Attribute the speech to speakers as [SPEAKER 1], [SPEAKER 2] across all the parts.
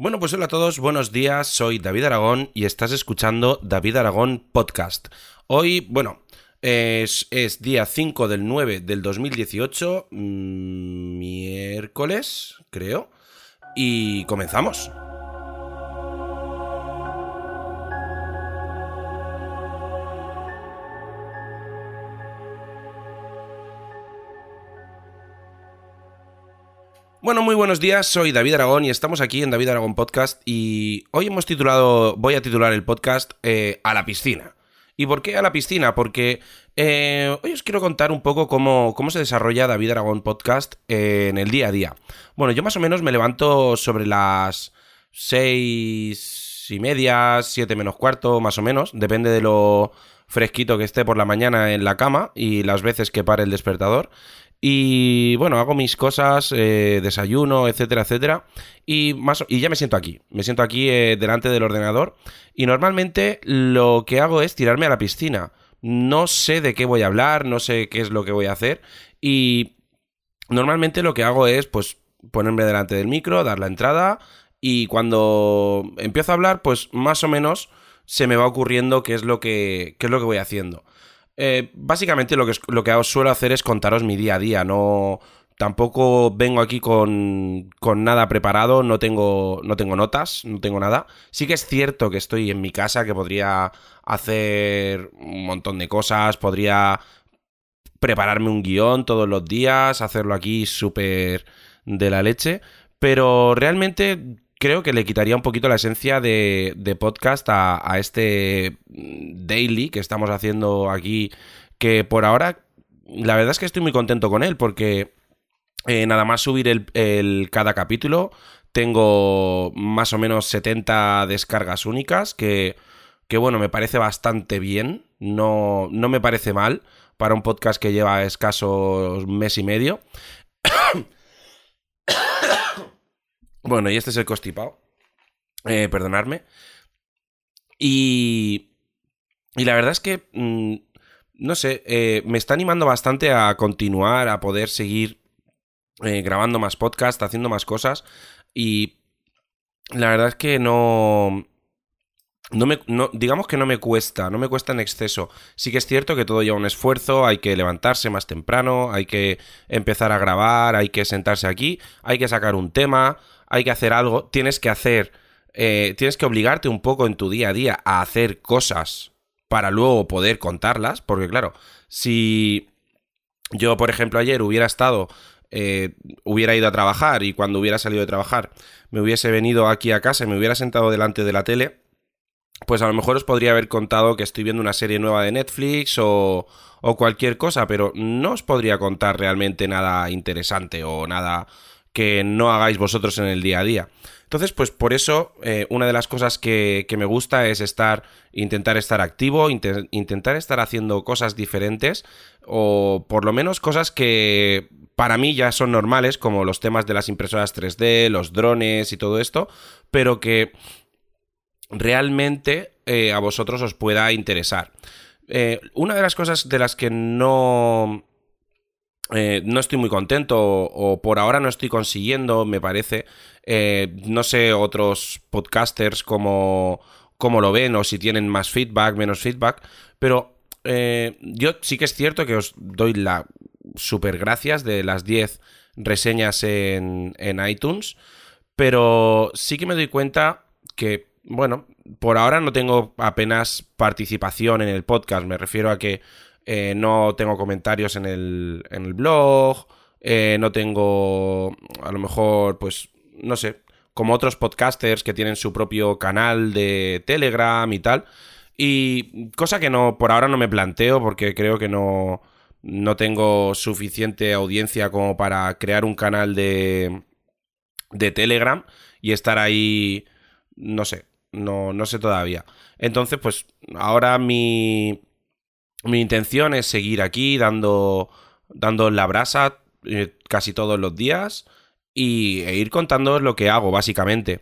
[SPEAKER 1] Bueno, pues hola a todos, buenos días, soy David Aragón y estás escuchando David Aragón Podcast. Hoy, bueno, es, día 5 del 9 del 2018, mm, miércoles, creo, y comenzamos. Bueno, muy buenos días, soy David Aragón y estamos aquí en David Aragón Podcast y hoy hemos titulado, voy a titular el podcast eh, A la piscina. ¿Y por qué a la piscina? Porque eh, hoy os quiero contar un poco cómo, cómo se desarrolla David Aragón Podcast en el día a día. Bueno, yo más o menos me levanto sobre las seis y media, siete menos cuarto, más o menos, depende de lo fresquito que esté por la mañana en la cama y las veces que pare el despertador. Y bueno, hago mis cosas, eh, desayuno, etcétera, etcétera. Y, ya me siento aquí. Me siento aquí eh, delante del ordenador. Y normalmente lo que hago es tirarme a la piscina. No sé de qué voy a hablar, no sé qué es lo que voy a hacer. Y normalmente lo que hago es, pues, ponerme delante del micro, dar la entrada. Y cuando empiezo a hablar, pues más o menos se me va ocurriendo qué es lo que, qué es lo que voy haciendo. Eh, básicamente lo que, lo que suelo hacer es contaros mi día a día, no... Tampoco vengo aquí con, con nada preparado, no tengo, no tengo notas, no tengo nada. Sí que es cierto que estoy en mi casa, que podría hacer un montón de cosas, podría prepararme un guion todos los días, hacerlo aquí súper de la leche, pero realmente creo que le quitaría un poquito la esencia de, podcast a, este daily que estamos haciendo aquí, que por ahora la verdad es que estoy muy contento con él porque eh, nada más subir el, cada capítulo tengo más o menos 70 descargas únicas que, que bueno, me parece bastante bien, no, no me parece mal para un podcast que lleva escaso mes y medio. Bueno, y este es el constipado. Eh, perdonadme. Y. Y la verdad es que. Mm, no sé, eh, me está animando bastante a continuar, a poder seguir eh, grabando más podcast, haciendo más cosas. Y. La verdad es que no. No me, no, digamos que no me cuesta, no me cuesta en exceso. Sí que es cierto que todo lleva un esfuerzo, hay que levantarse más temprano, hay que empezar a grabar, hay que sentarse aquí, hay que sacar un tema, hay que hacer algo, tienes que hacer, eh, tienes que obligarte un poco en tu día a día a hacer cosas para luego poder contarlas, porque claro, si yo, por ejemplo, ayer hubiera estado, eh, hubiera ido a trabajar y cuando hubiera salido de trabajar me hubiese venido aquí a casa y me hubiera sentado delante de la tele, pues a lo mejor os podría haber contado que estoy viendo una serie nueva de Netflix o, o cualquier cosa, pero no os podría contar realmente nada interesante o nada que no hagáis vosotros en el día a día. Entonces, pues por eso, eh, una de las cosas que, me gusta es estar, intentar estar activo, intentar estar haciendo cosas diferentes, o por lo menos cosas que para mí ya son normales, como los temas de las impresoras 3D, los drones y todo esto, pero que realmente eh, a vosotros os pueda interesar. Eh, una de las cosas de las que no eh, no estoy muy contento o, por ahora no estoy consiguiendo, me parece. Eh, no sé otros podcasters cómo, lo ven o si tienen más feedback, menos feedback, pero eh, yo sí que es cierto que os doy la super gracias de las 10 reseñas en, en iTunes, pero sí que me doy cuenta que, bueno, por ahora no tengo apenas participación en el podcast, me refiero a que eh, no tengo comentarios en el, en el blog, eh, no tengo, a lo mejor, pues, no sé, como otros podcasters que tienen su propio canal de Telegram y tal. Y cosa que no, por ahora no me planteo porque creo que no, no tengo suficiente audiencia como para crear un canal de, de Telegram y estar ahí, no sé, no, no sé todavía. Entonces, pues ahora mi, mi intención es seguir aquí dando, dando la brasa eh, casi todos los días y, e ir contando lo que hago, básicamente.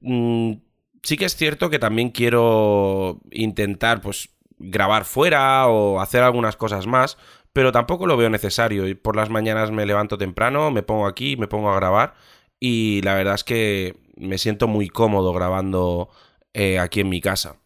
[SPEAKER 1] Mm, sí que es cierto que también quiero intentar, pues, grabar fuera o hacer algunas cosas más, pero tampoco lo veo necesario. Y por las mañanas me levanto temprano, me pongo aquí, me pongo a grabar y la verdad es que me siento muy cómodo grabando eh, aquí en mi casa.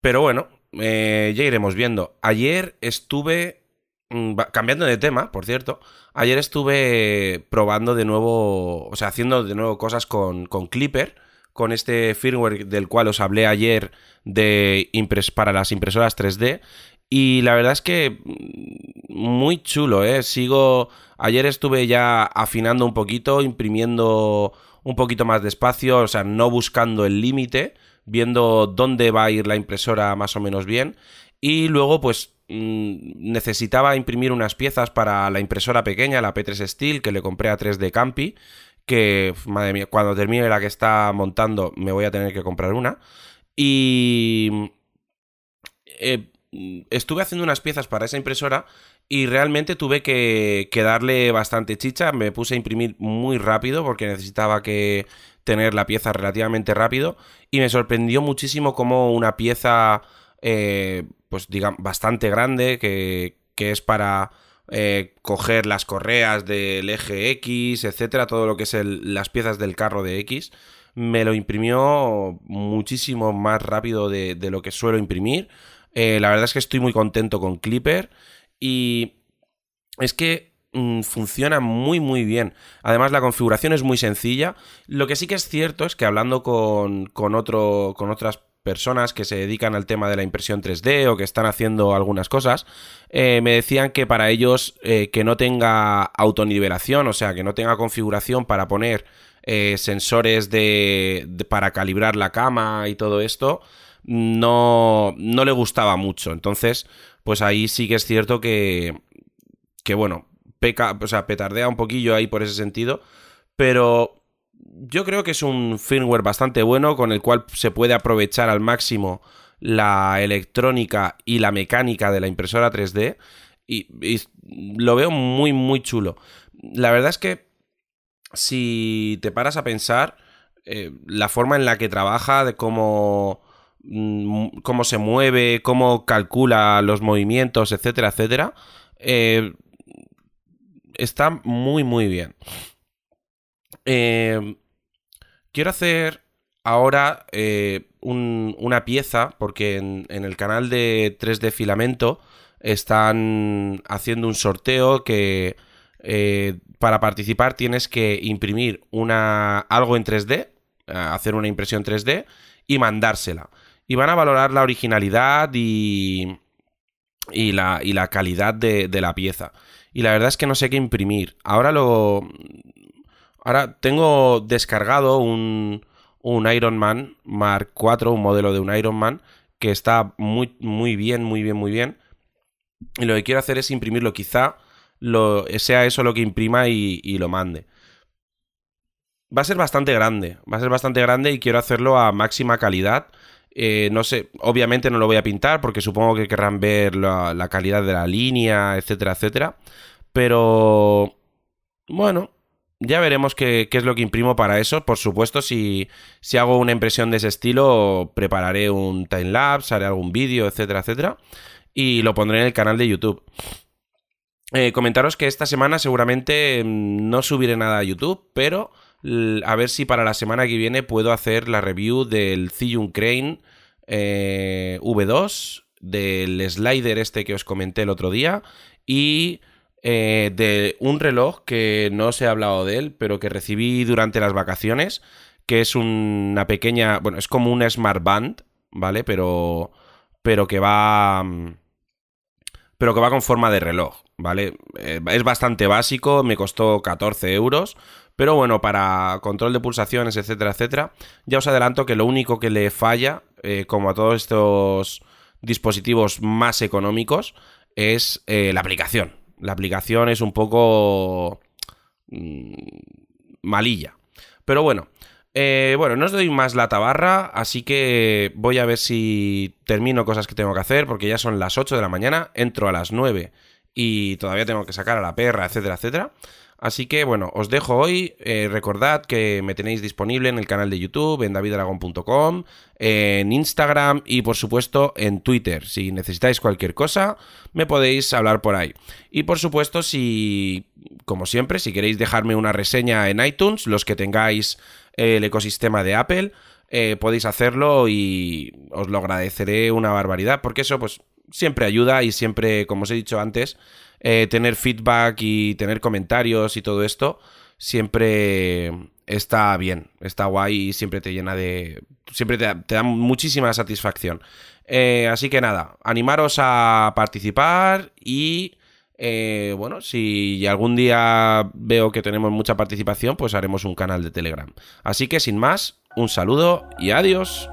[SPEAKER 1] Pero bueno, eh, ya iremos viendo. Ayer estuve mm, cambiando de tema, por cierto, ayer estuve probando de nuevo, o sea, haciendo de nuevo cosas con, con Clipper, con este firmware del cual os hablé ayer de para las impresoras 3D. Y la verdad es que mm, muy chulo, ¿eh? Sigo... Ayer estuve ya afinando un poquito, imprimiendo un poquito más despacio, o sea, no buscando el límite, viendo dónde va a ir la impresora más o menos bien. Y luego, pues, mm, necesitaba imprimir unas piezas para la impresora pequeña, la P3 Steel, que le compré a 3D Campi, que, madre mía, cuando termine la que está montando me voy a tener que comprar una. Y... Eh, estuve haciendo unas piezas para esa impresora y realmente tuve que, darle bastante chicha. Me puse a imprimir muy rápido porque necesitaba que tener la pieza relativamente rápido y me sorprendió muchísimo como una pieza, eh, pues digamos, bastante grande que, que es para eh, coger las correas del eje X, etcétera, todo lo que es las piezas del carro de X. Me lo imprimió muchísimo más rápido de, de lo que suelo imprimir. Eh, la verdad es que estoy muy contento con Clipper y es que mm, funciona muy muy bien. Además la configuración es muy sencilla. Lo que sí que es cierto es que hablando con, con, otro, con otras personas que se dedican al tema de la impresión 3D o que están haciendo algunas cosas, eh, me decían que para ellos eh, que no tenga autonivelación, o sea, que no tenga configuración para poner sensores de, para calibrar la cama y todo esto, no, no le gustaba mucho. Entonces, pues ahí sí que es cierto que, que bueno, peca, o sea, petardea un poquillo ahí por ese sentido, pero yo creo que es un firmware bastante bueno con el cual se puede aprovechar al máximo la electrónica y la mecánica de la impresora 3D y, lo veo muy muy chulo. La verdad es que si te paras a pensar eh, la forma en la que trabaja, de cómo cómo se mueve, cómo calcula los movimientos, etcétera, etcétera, eh, está muy, muy bien. Eh, quiero hacer ahora eh, una pieza, porque en, el canal de 3D Filamento están haciendo un sorteo que para participar tienes que imprimir una, algo en 3D, hacer una impresión 3D y mandársela y van a valorar la originalidad y, y, la, y la calidad de, de la pieza. Y la verdad es que no sé qué imprimir. Ahora lo... Ahora tengo descargado un, un Iron Man Mark IV, un modelo de un Iron Man, que está muy, muy bien, muy bien, muy bien. Y lo que quiero hacer es imprimirlo. Quizá lo, sea eso lo que imprima y, y, lo mande. Va a ser bastante grande. Va a ser bastante grande y quiero hacerlo a máxima calidad. Eh, no sé, obviamente no lo voy a pintar porque supongo que querrán ver la, calidad de la línea, etcétera, etcétera. Pero bueno, ya veremos qué, es lo que imprimo para eso. Por supuesto, si, si hago una impresión de ese estilo, prepararé un timelapse, haré algún vídeo, etcétera, etcétera. Y lo pondré en el canal de YouTube. Eh, comentaros que esta semana seguramente mm, no subiré nada a YouTube, pero a ver si para la semana que viene puedo hacer la review del Ziyun Crane eh, V2, del slider este que os comenté el otro día y eh, de un reloj que no os he hablado de él, pero que recibí durante las vacaciones, que es una pequeña, bueno, es como un Smart Band, ¿vale? Pero, pero que va... Pero que va con forma de reloj, ¿vale? Eh, es bastante básico, me costó 14 euros, pero bueno, para control de pulsaciones, etcétera, etcétera, ya os adelanto que lo único que le falla, eh, como a todos estos dispositivos más económicos, es eh, la aplicación. La aplicación es un poco mm, malilla. Pero bueno, eh, bueno, no os doy más la tabarra, así que voy a ver si termino cosas que tengo que hacer, porque ya son las 8 de la mañana, entro a las 9 y todavía tengo que sacar a la perra, etcétera, etcétera. Así que bueno, os dejo hoy. Eh, recordad que me tenéis disponible en el canal de YouTube, en davidragon.com, en Instagram y por supuesto en Twitter. Si necesitáis cualquier cosa, me podéis hablar por ahí. Y por supuesto, si, como siempre, si queréis dejarme una reseña en iTunes, los que tengáis el ecosistema de Apple, eh, podéis hacerlo y os lo agradeceré una barbaridad, porque eso pues siempre ayuda y siempre, como os he dicho antes, eh, tener feedback y tener comentarios y todo esto siempre está bien, está guay y siempre te llena de... siempre te, da muchísima satisfacción. Eh, así que nada, animaros a participar y... Eh, bueno, si algún día veo que tenemos mucha participación, pues haremos un canal de Telegram. Así que sin más, un saludo y adiós.